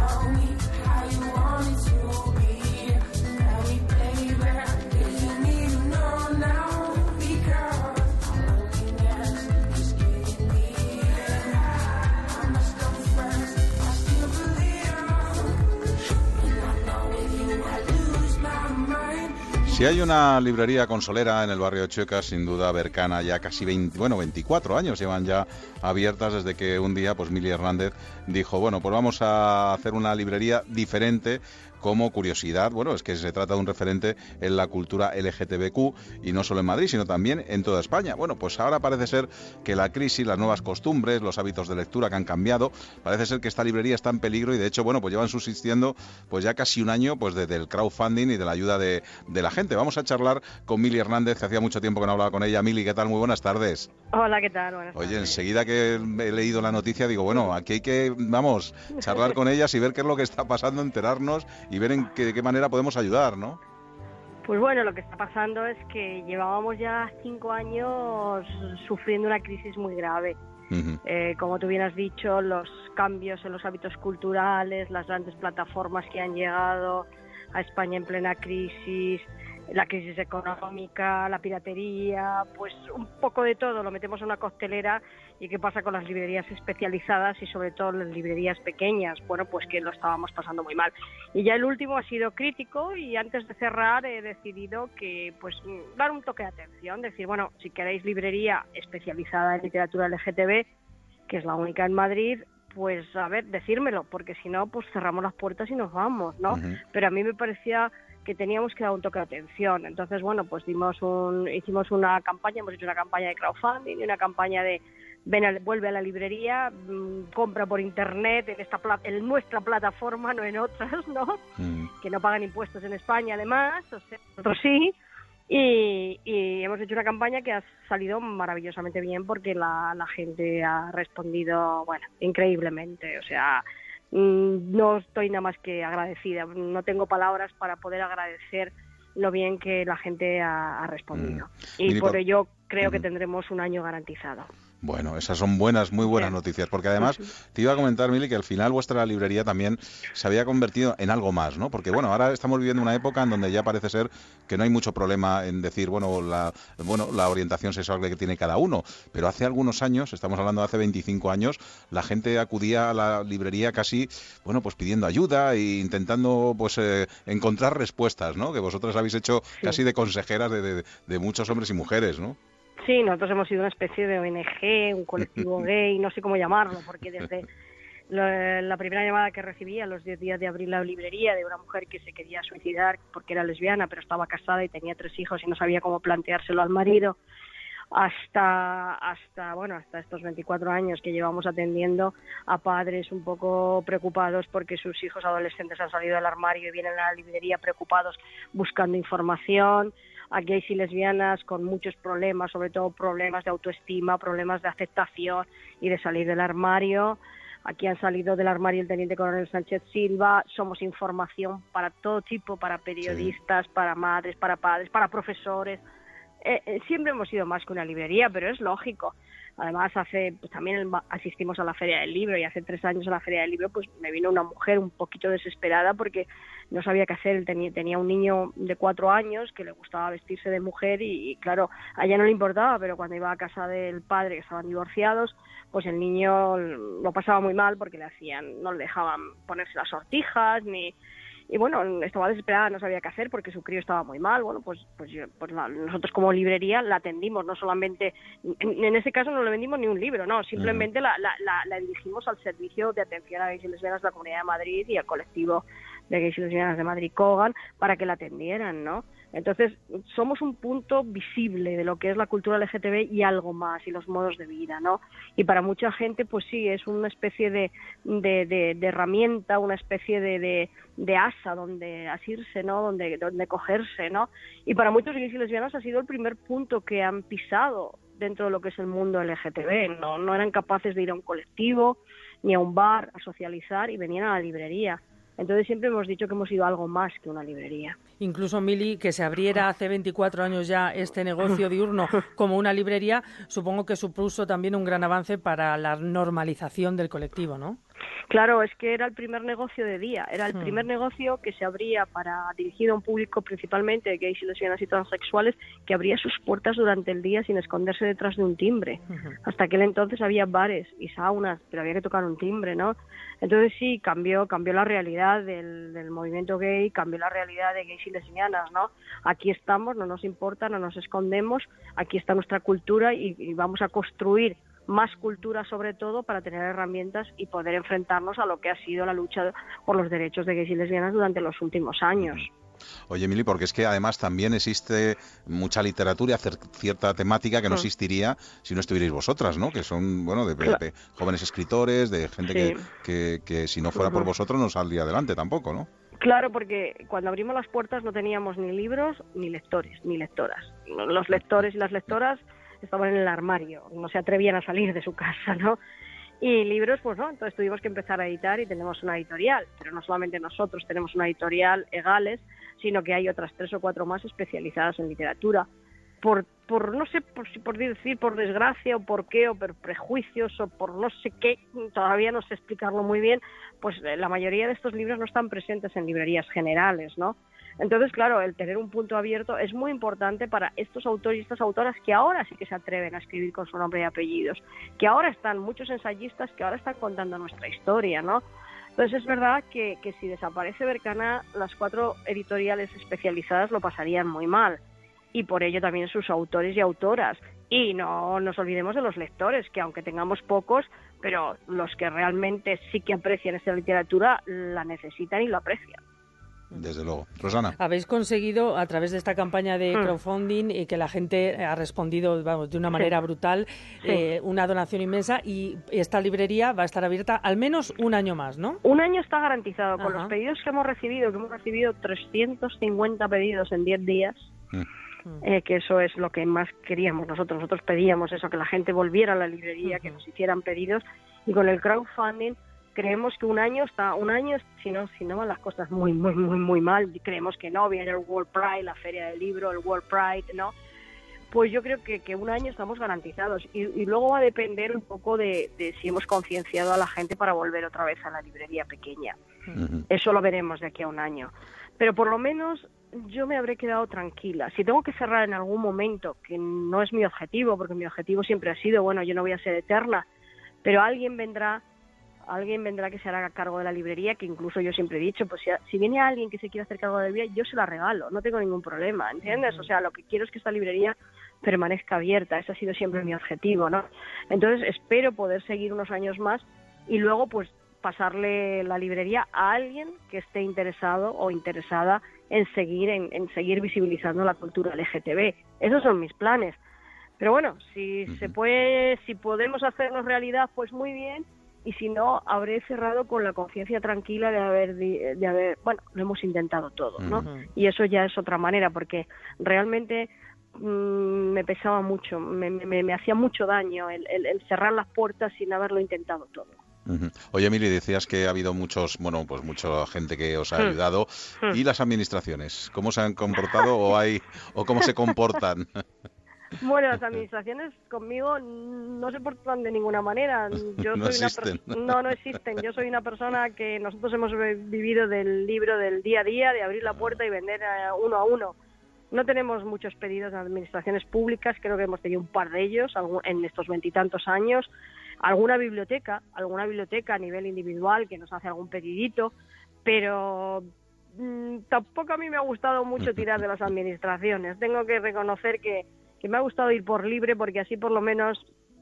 Si hay una librería consolera en el barrio de Chueca, sin duda Bercana, ya casi 20, bueno, 24 años llevan ya abiertas desde que un día pues Mili Hernández dijo, bueno, pues vamos a hacer una librería diferente como curiosidad, bueno, es que se trata de un referente en la cultura LGTBQ y no solo en Madrid, sino también en toda España. Bueno, pues ahora parece ser que la crisis, las nuevas costumbres, los hábitos de lectura que han cambiado, parece ser que esta librería está en peligro y de hecho, bueno, pues llevan subsistiendo pues ya casi un año pues desde el crowdfunding y de la ayuda de, de la gente. Vamos a charlar con Mili Hernández, que hacía mucho tiempo que no hablaba con ella. Mili, ¿qué tal? Muy buenas tardes. Hola, ¿qué tal? Buenas Oye, tardes. enseguida que he leído la noticia digo, bueno, aquí hay que, vamos, charlar con ellas y ver qué es lo que está pasando, enterarnos y ver en qué, de qué manera podemos ayudar, ¿no? Pues bueno, lo que está pasando es que llevábamos ya cinco años sufriendo una crisis muy grave. Eh, como tú bien has dicho, los cambios en los hábitos culturales, las grandes plataformas que han llegado a España en plena crisis, la crisis económica, la piratería, pues un poco de todo lo metemos en una costelera y qué pasa con las librerías especializadas y sobre todo las librerías pequeñas, bueno, pues que lo estábamos pasando muy mal. Y ya el último ha sido crítico y antes de cerrar he decidido que pues dar un toque de atención, decir, bueno, si queréis librería especializada en literatura LGTB, que es la única en Madrid, pues a ver, decírmelo, porque si no, pues cerramos las puertas y nos vamos, ¿no? Pero a mí me parecía que teníamos que dar un toque de atención. Entonces, bueno, pues dimos un, hicimos una campaña, hemos hecho una campaña de crowdfunding y una campaña de ven a- vuelve a la librería, mm, compra por internet en esta pla- en nuestra plataforma, no en otras, ¿no? Que no pagan impuestos en España, además, o sea, nosotros sí. Y, y hemos hecho una campaña que ha salido maravillosamente bien porque la, la gente ha respondido, bueno, increíblemente. O sea, mm, no estoy nada más que agradecida. No tengo palabras para poder agradecer lo bien que la gente ha, ha respondido. Y por- ello creo que tendremos un año garantizado. Bueno, esas son buenas, muy buenas noticias, porque además te iba a comentar, Mili, que al final vuestra librería también se había convertido en algo más, ¿no? Porque bueno, ahora estamos viviendo una época en donde ya parece ser que no hay mucho problema en decir, bueno, la, bueno, la orientación sexual que tiene cada uno, pero hace algunos años, estamos hablando de hace 25 años, la gente acudía a la librería casi, bueno, pues pidiendo ayuda e intentando, pues, eh, encontrar respuestas, ¿no? Que vosotras habéis hecho casi de consejeras de, de- de muchos hombres y mujeres, ¿no? Sí, nosotros hemos sido una especie de ONG, un colectivo gay, no sé cómo llamarlo, porque desde la, primera llamada que recibí a los 10 días de abrir la librería de una mujer que se quería suicidar porque era lesbiana, pero estaba casada y tenía tres hijos y no sabía cómo planteárselo al marido, hasta hasta bueno hasta estos 24 años que llevamos atendiendo a padres un poco preocupados porque sus hijos adolescentes han salido del armario y vienen a la librería preocupados buscando información a gays y lesbianas con muchos problemas sobre todo problemas de autoestima problemas de aceptación y de salir del armario Aquí han salido del armario el teniente coronel Sánchez Silva. Somos información para todo tipo, para periodistas, para madres, para padres, para profesores. Eh, eh, siempre hemos sido más que una librería, pero es lógico. Además, hace pues, también asistimos a la Feria del Libro y hace tres años a la Feria del Libro pues me vino una mujer un poquito desesperada porque no sabía qué hacer. Tenía, tenía un niño de cuatro años que le gustaba vestirse de mujer y, y, claro, a ella no le importaba, pero cuando iba a casa del padre, que estaban divorciados, pues el niño lo pasaba muy mal porque le hacían, no le dejaban ponerse las sortijas ni y bueno, estaba desesperada, no sabía qué hacer porque su crío estaba muy mal. Bueno, pues, pues, pues nosotros como librería la atendimos, no solamente, en, en, ese caso no le vendimos ni un libro, no, simplemente la, la, la, la, dirigimos al servicio de atención a gays y lesbianas de la Comunidad de Madrid y al colectivo de gays y lesbianas de Madrid Cogan para que la atendieran, ¿no? Entonces, somos un punto visible de lo que es la cultura LGTB y algo más, y los modos de vida, ¿no? Y para mucha gente, pues sí, es una especie de, de, de, de herramienta, una especie de, de, asa donde asirse, ¿no? Donde, donde cogerse, ¿no? Y para muchos gays y lesbianas ha sido el primer punto que han pisado dentro de lo que es el mundo LGTB, ¿no? No eran capaces de ir a un colectivo, ni a un bar, a socializar, y venían a la librería. Entonces siempre hemos dicho que hemos ido algo más que una librería. Incluso, Mili, que se abriera hace 24 años ya este negocio diurno como una librería, supongo que supuso también un gran avance para la normalización del colectivo, ¿no? Claro, es que era el primer negocio de día, era el Hmm. primer negocio que se abría para dirigido a un público principalmente gays y lesbianas y transexuales que abría sus puertas durante el día sin esconderse detrás de un timbre. Hasta aquel entonces había bares y saunas, pero había que tocar un timbre, ¿no? Entonces sí, cambió, cambió la realidad del, del movimiento gay, cambió la realidad de gays y lesbianas, ¿no? Aquí estamos, no nos importa, no nos escondemos, aquí está nuestra cultura y, y vamos a construir más cultura sobre todo para tener herramientas y poder enfrentarnos a lo que ha sido la lucha por los derechos de gays y lesbianas durante los últimos años. Oye, Mili, porque es que además también existe mucha literatura, cierta temática que no existiría si no estuvierais vosotras, ¿no? Que son, bueno, de, jóvenes escritores, de gente Sí. que, que, que si no fuera por vosotros no saldría adelante tampoco, ¿no? Claro, porque cuando abrimos las puertas no teníamos ni libros ni lectores, ni lectoras. Los lectores y las lectoras estaban en el armario, no se atrevían a salir de su casa, ¿no? Y libros, pues no, entonces tuvimos que empezar a editar y tenemos una editorial, pero no solamente nosotros tenemos una editorial, Egales, sino que hay otras tres o cuatro más especializadas en literatura. Por, por no sé, por, por decir, por desgracia o por qué, o por prejuicios o por no sé qué, todavía no sé explicarlo muy bien, pues eh, la mayoría de estos libros no están presentes en librerías generales, ¿no? Entonces, claro, el tener un punto abierto es muy importante para estos autores y estas autoras que ahora sí que se atreven a escribir con su nombre y apellidos, que ahora están muchos ensayistas que ahora están contando nuestra historia, ¿no? Entonces es verdad que, si desaparece Bercana, las cuatro editoriales especializadas lo pasarían muy mal. Y por ello también sus autores y autoras. Y no nos olvidemos de los lectores, que aunque tengamos pocos, pero los que realmente sí que aprecian esta literatura la necesitan y lo aprecian. Desde luego. Rosana. Habéis conseguido, a través de esta campaña de Mm. crowdfunding, y que la gente ha respondido vamos, de una manera Sí. brutal, Sí. eh, una donación inmensa, y esta librería va a estar abierta al menos un año más, ¿no? Un año está garantizado. Con Ajá. los pedidos que hemos recibido, que hemos recibido 350 pedidos en 10 días, eh, que eso es lo que más queríamos nosotros. Nosotros pedíamos eso, que la gente volviera a la librería, que nos hicieran pedidos. Y con el crowdfunding creemos que un año está, un año, si no, si no van las cosas muy, muy, muy, muy mal, creemos que no, viene el World Pride, la Feria del Libro, el World Pride, ¿no? Pues yo creo que, que un año estamos garantizados y, y luego va a depender un poco de, de si hemos concienciado a la gente para volver otra vez a la librería pequeña. Eso lo veremos de aquí a un año. Pero por lo menos yo me habré quedado tranquila. Si tengo que cerrar en algún momento, que no es mi objetivo, porque mi objetivo siempre ha sido, bueno, yo no voy a ser eterna, pero alguien vendrá, alguien vendrá que se hará cargo de la librería, que incluso yo siempre he dicho, pues si, si viene alguien que se quiere hacer cargo de la librería, yo se la regalo, no tengo ningún problema, ¿entiendes? O sea, lo que quiero es que esta librería permanezca abierta. Ese ha sido siempre mi objetivo, ¿no? Entonces espero poder seguir unos años más y luego pues pasarle la librería a alguien que esté interesado o interesada en seguir en, en seguir visibilizando la cultura LGTB. Esos son mis planes. Pero bueno, si se puede, si podemos hacerlo realidad, pues muy bien. Y si no, habré cerrado con la conciencia tranquila de haber, de haber, bueno, lo hemos intentado todo, ¿no? Y eso ya es otra manera, porque realmente mm, me pesaba mucho, me, me- me hacía mucho daño el, el- el cerrar las puertas sin haberlo intentado todo. Oye, Emily, decías que ha habido muchos, bueno, pues mucha gente que os ha Hmm. ayudado. Hmm. ¿Y las administraciones? ¿Cómo se han comportado o hay o cómo se comportan? Bueno, las administraciones conmigo no se portan de ninguna manera. Yo No soy una existen. per- no, no existen. Yo soy una persona que nosotros hemos vi- vivido del libro del día a día, de abrir la puerta y vender eh, uno a uno. No tenemos muchos pedidos de administraciones públicas, creo que hemos tenido un par de ellos en estos veintitantos años. Alguna biblioteca, alguna biblioteca a nivel individual que nos hace algún pedidito, pero mm, tampoco a mí me ha gustado mucho tirar de las administraciones. Tengo que reconocer que, que me ha gustado ir por libre porque así por lo menos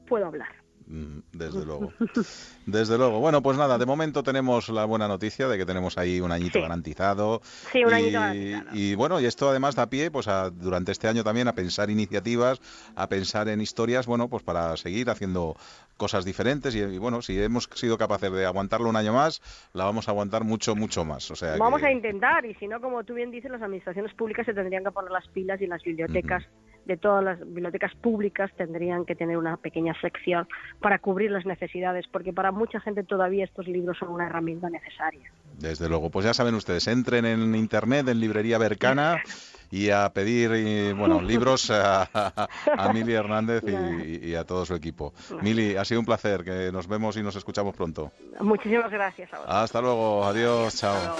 puedo hablar. Mm, Desde luego. Desde luego. Bueno, pues nada, de momento tenemos la buena noticia de que tenemos ahí un añito Sí. garantizado. Sí, un y, añito garantizado. Y bueno, y esto además da pie pues a, durante este año también a pensar iniciativas, a pensar en historias, bueno, pues para seguir haciendo cosas diferentes y, y bueno, si hemos sido capaces de aguantarlo un año más, la vamos a aguantar mucho, mucho más. O sea Vamos que- a intentar y si no, como tú bien dices, las administraciones públicas se tendrían que poner las pilas y las bibliotecas de todas las bibliotecas públicas tendrían que tener una pequeña sección para cubrir las necesidades, porque para mucha gente todavía estos libros son una herramienta necesaria. Desde luego, pues ya saben ustedes, entren en internet, en librería Bercana y a pedir, y, bueno, libros a, a Mili Hernández y, y a todo su equipo. Mili, ha sido un placer, que nos vemos y nos escuchamos pronto. Muchísimas gracias. A. Hasta luego, adiós, chao.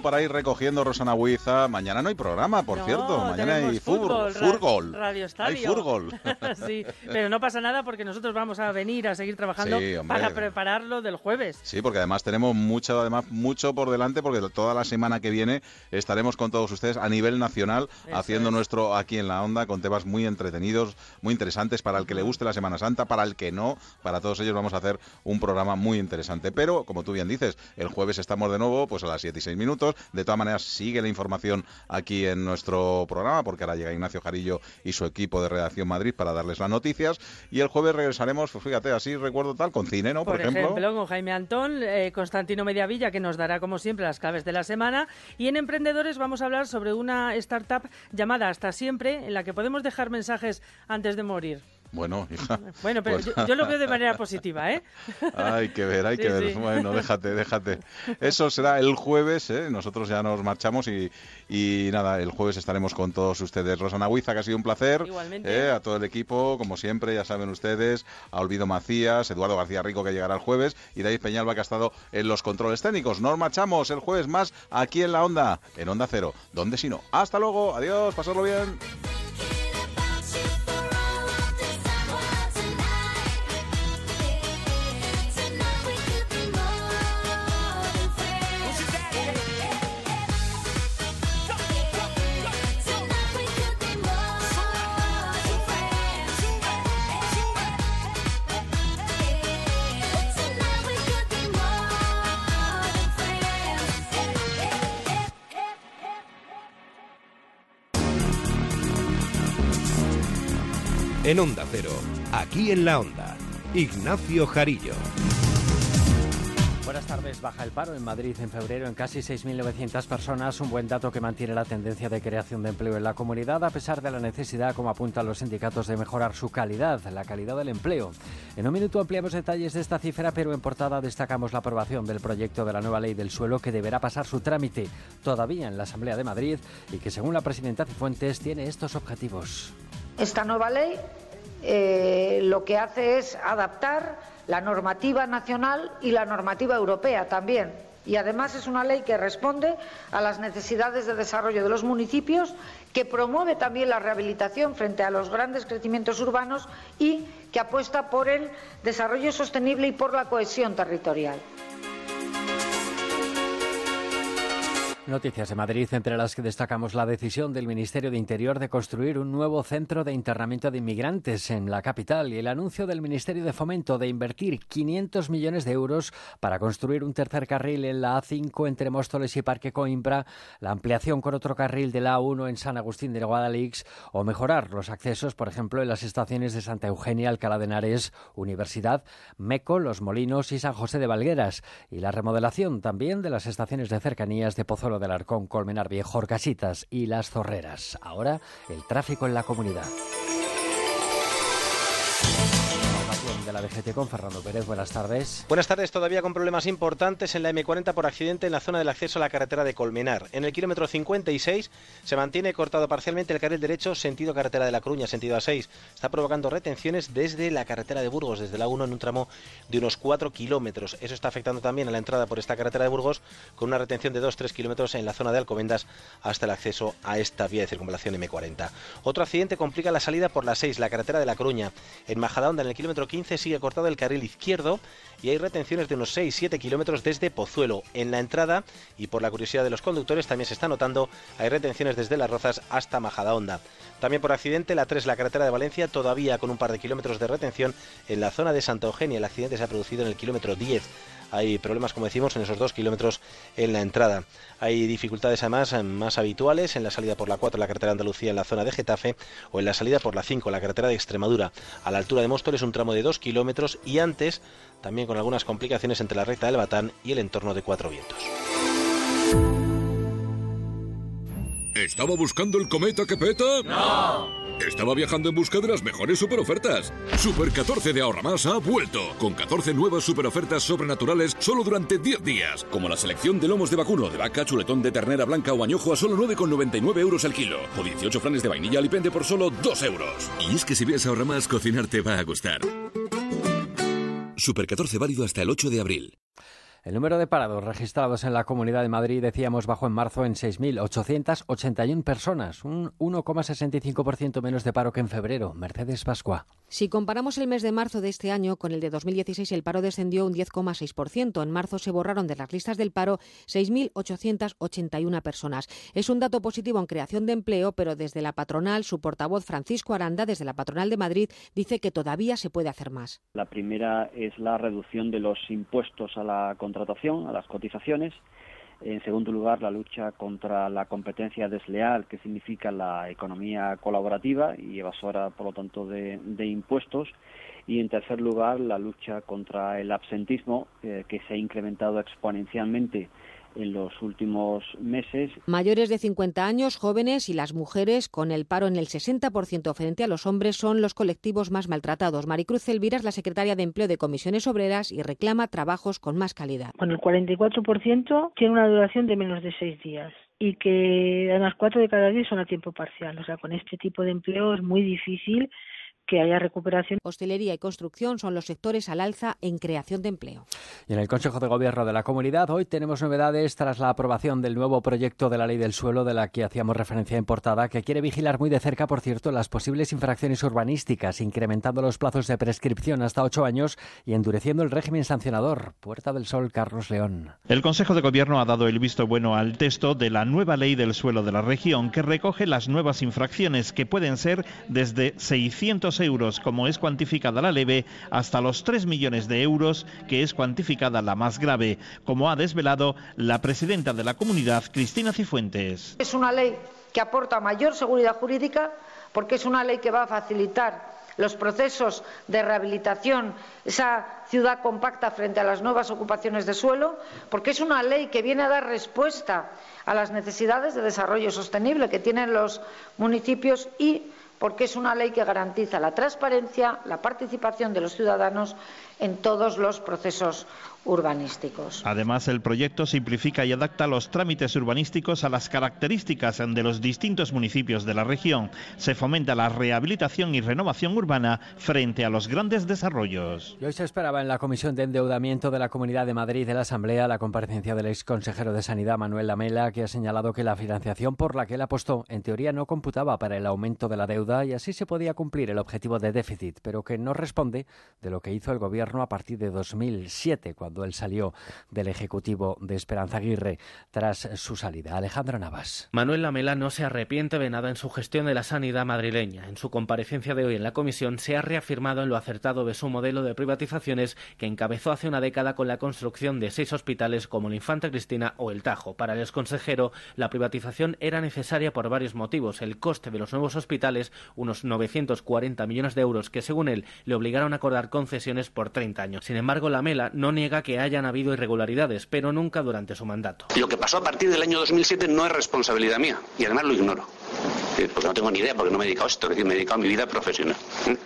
Tiempo para ir recogiendo Rosana Huiza. Mañana no hay programa, por No, cierto. Mañana hay fútbol, Furgol. Radio Hay Estadio. furgol. sí, pero no pasa nada porque nosotros vamos a venir a seguir trabajando Sí, para prepararlo del jueves. Sí, porque además tenemos mucho, además mucho por delante, porque toda la semana que viene estaremos con todos ustedes a nivel nacional Eso haciendo es. nuestro aquí en la onda con temas muy entretenidos, muy interesantes para el que le guste la Semana Santa, para el que no, para todos ellos vamos a hacer un programa muy interesante. Pero como tú bien dices, el jueves estamos de nuevo, pues a las 7 y 6 minutos. De todas maneras sigue la información aquí en nuestro programa, porque ahora llega Ignacio Jarillo y su equipo de redacción Madrid para darles las noticias. Y el jueves regresaremos, pues fíjate, así recuerdo tal, con cine, ¿no? Por, ejemplo, con Jaime Antón, eh, Constantino Mediavilla, que nos dará, como siempre, las claves de la semana. Y en Emprendedores vamos a hablar sobre una startup llamada Hasta Siempre, en la que podemos dejar mensajes antes de morir. Bueno, hija. Bueno, pero Pues- yo, yo lo veo de manera positiva, ¿eh? Hay que ver, hay Sí, que ver. sí. Bueno, déjate, déjate. Eso será el jueves, ¿eh? Nosotros ya nos marchamos y, y nada, el jueves estaremos con todos ustedes. Rosana Huiza, que ha sido un placer. Igualmente. ¿eh? A todo el equipo, como siempre, ya saben ustedes. A Olvido Macías, Eduardo García Rico, que llegará el jueves. Y David Peñalba, que ha estado en los controles técnicos. Nos marchamos el jueves más aquí en la Onda, en Onda Cero. ¿Dónde si no? Hasta luego, adiós, pasadlo bien. En Onda Cero, aquí en la Onda, Ignacio Jarillo. Buenas tardes. Baja el paro en Madrid en febrero en casi 6.900 personas, un buen dato que mantiene la tendencia de creación de empleo en la comunidad, a pesar de la necesidad, como apuntan los sindicatos, de mejorar su calidad, la calidad del empleo. En un minuto ampliamos detalles de esta cifra, pero en portada destacamos la aprobación del proyecto de la nueva ley del suelo que deberá pasar su trámite todavía en la Asamblea de Madrid y que, según la presidenta Cifuentes, tiene estos objetivos. Esta nueva ley eh, lo que hace es adaptar la normativa nacional y la normativa europea también. Y además es una ley que responde a las necesidades de desarrollo de los municipios, que promueve también la rehabilitación frente a los grandes crecimientos urbanos y que apuesta por el desarrollo sostenible y por la cohesión territorial. Noticias de Madrid, entre las que destacamos la decisión del Ministerio de Interior de construir un nuevo centro de internamiento de inmigrantes en la capital y el anuncio del Ministerio de Fomento de invertir 500 millones de euros para construir un tercer carril en la A5 entre Móstoles y Parque Coimbra, la ampliación con otro carril de la A1 en San Agustín de Guadalix o mejorar los accesos, por ejemplo, en las estaciones de Santa Eugenia, Alcalá de Henares, Universidad, Meco, Los Molinos y San José de Valgueras y la remodelación también de las estaciones de cercanías de Pozuelo del Arcón, Colmenar Viejo, Casitas y Las Zorreras. Ahora, el tráfico en la comunidad de la DGT con Fernando Pérez. Buenas tardes. Buenas tardes. Todavía con problemas importantes en la M40 por accidente en la zona del acceso a la carretera de Colmenar. En el kilómetro 56 se mantiene cortado parcialmente el carril derecho sentido carretera de La Coruña, sentido A6. Está provocando retenciones desde la carretera de Burgos, desde la 1 en un tramo de unos 4 kilómetros. Eso está afectando también a la entrada por esta carretera de Burgos con una retención de 2-3 kilómetros en la zona de Alcobendas hasta el acceso a esta vía de circunvalación M40. Otro accidente complica la salida por la 6, la carretera de La Coruña. En Majadahonda, en el kilómetro 15, sigue cortado el carril izquierdo y hay retenciones de unos 6-7 kilómetros desde Pozuelo. En la entrada, y por la curiosidad de los conductores, también se está notando, hay retenciones desde Las Rozas hasta Majadahonda. También por accidente, la 3, la carretera de Valencia, todavía con un par de kilómetros de retención en la zona de Santa Eugenia. El accidente se ha producido en el kilómetro 10 hay problemas, como decimos, en esos dos kilómetros en la entrada. Hay dificultades además más habituales en la salida por la 4, la carretera de Andalucía en la zona de Getafe, o en la salida por la 5, la carretera de Extremadura. A la altura de Móstoles, un tramo de dos kilómetros y antes también con algunas complicaciones entre la recta del Batán y el entorno de Cuatro Vientos. ¿Estaba buscando el cometa que peta? ¡No! Estaba viajando en busca de las mejores superofertas. Super 14 de Ahorra Más ha vuelto, con 14 nuevas superofertas sobrenaturales solo durante 10 días, como la selección de lomos de vacuno, de vaca, chuletón de ternera blanca o añojo a solo 9,99 euros el kilo, o 18 flanes de vainilla alipende por solo 2 euros. Y es que si ves Ahorra Más, cocinar te va a gustar. Super 14 válido hasta el 8 de abril. El número de parados registrados en la Comunidad de Madrid, decíamos, bajó en marzo en 6.881 personas, un 1,65% menos de paro que en febrero. Mercedes Pascua. Si comparamos el mes de marzo de este año con el de 2016, el paro descendió un 10,6%. En marzo se borraron de las listas del paro 6.881 personas. Es un dato positivo en creación de empleo, pero desde la patronal, su portavoz Francisco Aranda, desde la patronal de Madrid, dice que todavía se puede hacer más. La primera es la reducción de los impuestos a la contratación, a las cotizaciones. En segundo lugar, la lucha contra la competencia desleal, que significa la economía colaborativa y evasora, por lo tanto, de, impuestos. Y en tercer lugar, la lucha contra el absentismo, eh, que se ha incrementado exponencialmente en los últimos meses. Mayores de 50 años, jóvenes y las mujeres, con el paro en el 60% frente a los hombres, son los colectivos más maltratados. Maricruz Elvira es la secretaria de Empleo de Comisiones Obreras y reclama trabajos con más calidad. Con el 44% tiene una duración de menos de seis días y que además cuatro de cada diez son a tiempo parcial. O sea, con este tipo de empleo es muy difícil que haya recuperación. Hostelería y construcción son los sectores al alza en creación de empleo. Y en el Consejo de Gobierno de la Comunidad hoy tenemos novedades tras la aprobación del nuevo proyecto de la Ley del Suelo de la que hacíamos referencia en portada, que quiere vigilar muy de cerca, por cierto, las posibles infracciones urbanísticas, incrementando los plazos de prescripción hasta ocho años y endureciendo el régimen sancionador. Puerta del Sol, Carlos León. El Consejo de Gobierno ha dado el visto bueno al texto de la nueva Ley del Suelo de la región, que recoge las nuevas infracciones que pueden ser desde 600 euros, como es cuantificada la leve, hasta los 3 millones de euros, que es cuantificada la más grave, como ha desvelado la presidenta de la comunidad, Cristina Cifuentes. Es una ley que aporta mayor seguridad jurídica porque es una ley que va a facilitar los procesos de rehabilitación, esa ciudad compacta frente a las nuevas ocupaciones de suelo, porque es una ley que viene a dar respuesta a las necesidades de desarrollo sostenible que tienen los municipios y porque es una ley que garantiza la transparencia, la participación de los ciudadanos en todos los procesos urbanísticos. Además, el proyecto simplifica y adapta los trámites urbanísticos a las características de los distintos municipios de la región. Se fomenta la rehabilitación y renovación urbana frente a los grandes desarrollos. hoy se esperaba en la Comisión de Endeudamiento de la Comunidad de Madrid de la Asamblea la comparecencia del ex consejero de Sanidad Manuel Lamela, que ha señalado que la financiación por la que él apostó en teoría no computaba para el aumento de la deuda y así se podía cumplir el objetivo de déficit, pero que no responde de lo que hizo el gobierno a partir de 2007, cuando cuando él salió del Ejecutivo de Esperanza Aguirre tras su salida. Alejandro Navas. Manuel Lamela no se arrepiente de nada en su gestión de la sanidad madrileña. En su comparecencia de hoy en la comisión se ha reafirmado en lo acertado de su modelo de privatizaciones que encabezó hace una década con la construcción de seis hospitales como el Infanta Cristina o el Tajo. Para el exconsejero, la privatización era necesaria por varios motivos. El coste de los nuevos hospitales, unos 940 millones de euros, que según él le obligaron a acordar concesiones por 30 años. Sin embargo, Lamela no niega que hayan habido irregularidades, pero nunca durante su mandato. Lo que pasó a partir del año 2007 no es responsabilidad mía y además lo ignoro. Porque no tengo ni idea, porque no me he dedicado a esto, es decir, me he dedicado a mi vida profesional. ¿eh?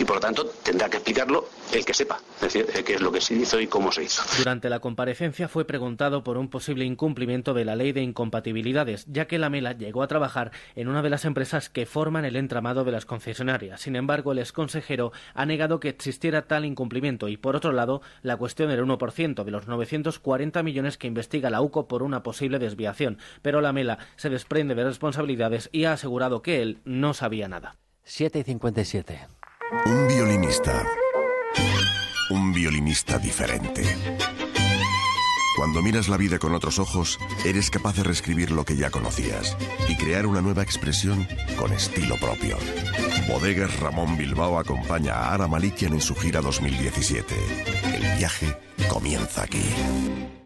Y por lo tanto tendrá que explicarlo el que sepa, es decir, qué es lo que se hizo y cómo se hizo. Durante la comparecencia fue preguntado por un posible incumplimiento de la ley de incompatibilidades, ya que la Mela llegó a trabajar en una de las empresas que forman el entramado de las concesionarias. Sin embargo, el exconsejero ha negado que existiera tal incumplimiento y, por otro lado, la cuestión del 1% de los 940 millones que investiga la UCO por una posible desviación. Pero la Mela se desprende de responsabilidades y ha asegurado que él no sabía nada. 7 y 57. Un violinista. Violinista diferente. Cuando miras la vida con otros ojos, eres capaz de reescribir lo que ya conocías y crear una nueva expresión con estilo propio. Bodegas Ramón Bilbao acompaña a Ara Malikian en su gira 2017. El viaje comienza aquí.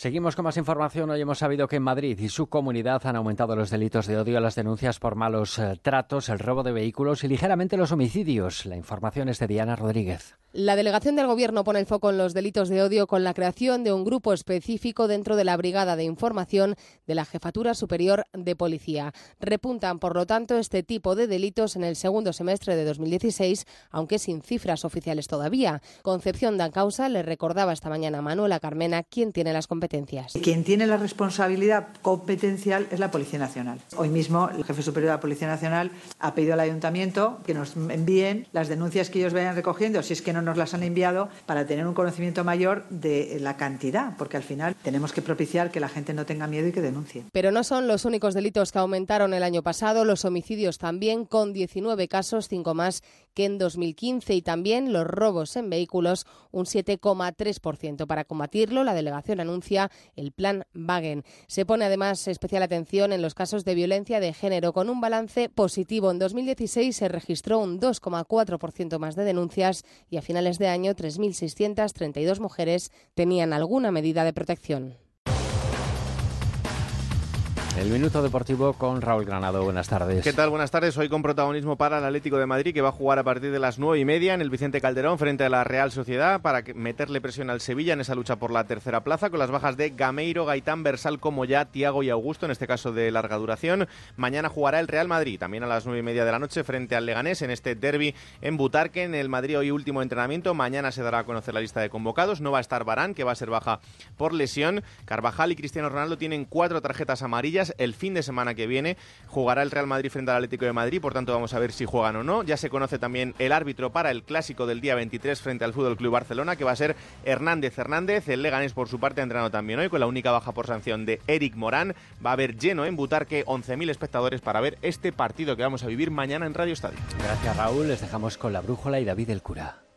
Seguimos con más información. Hoy hemos sabido que en Madrid y su comunidad han aumentado los delitos de odio, las denuncias por malos eh, tratos, el robo de vehículos y ligeramente los homicidios. La información es de Diana Rodríguez. La delegación del Gobierno pone el foco en los delitos de odio con la creación de un grupo específico dentro de la Brigada de Información de la Jefatura Superior de Policía. Repuntan, por lo tanto, este tipo de delitos en el segundo semestre de 2016, aunque sin cifras oficiales todavía. Concepción Causa le recordaba esta mañana a Manuela Carmena quién tiene las competencias. Quien tiene la responsabilidad competencial es la Policía Nacional. Hoy mismo el jefe superior de la Policía Nacional ha pedido al Ayuntamiento que nos envíen las denuncias que ellos vayan recogiendo, si es que no nos las han enviado para tener un conocimiento mayor de la cantidad, porque al final tenemos que propiciar que la gente no tenga miedo y que denuncie. Pero no son los únicos delitos que aumentaron el año pasado, los homicidios también, con 19 casos, 5 más que en 2015, y también los robos en vehículos, un 7,3%. Para combatirlo, la delegación anuncia el plan Wagen. Se pone además especial atención en los casos de violencia de género, con un balance positivo. En 2016 se registró un 2,4% más de denuncias y a finales de año 3.632 mujeres tenían alguna medida de protección. El minuto deportivo con Raúl Granado. Buenas tardes. ¿Qué tal? Buenas tardes. Hoy con protagonismo para el Atlético de Madrid, que va a jugar a partir de las nueve y media en el Vicente Calderón frente a la Real Sociedad para meterle presión al Sevilla en esa lucha por la tercera plaza, con las bajas de Gameiro, Gaitán, Versal, como ya Tiago y Augusto, en este caso de larga duración. Mañana jugará el Real Madrid, también a las nueve y media de la noche, frente al Leganés en este derby en Butarque, en el Madrid hoy último entrenamiento. Mañana se dará a conocer la lista de convocados. No va a estar Barán, que va a ser baja por lesión. Carvajal y Cristiano Ronaldo tienen cuatro tarjetas amarillas. El fin de semana que viene jugará el Real Madrid frente al Atlético de Madrid, por tanto vamos a ver si juegan o no. Ya se conoce también el árbitro para el clásico del día 23 frente al Fútbol Club Barcelona, que va a ser Hernández Hernández. El Leganés por su parte ha entrenado también hoy con la única baja por sanción de Eric Morán. Va a haber lleno en Butarque 11.000 espectadores para ver este partido que vamos a vivir mañana en Radio Estadio. Gracias Raúl, les dejamos con la brújula y David el cura.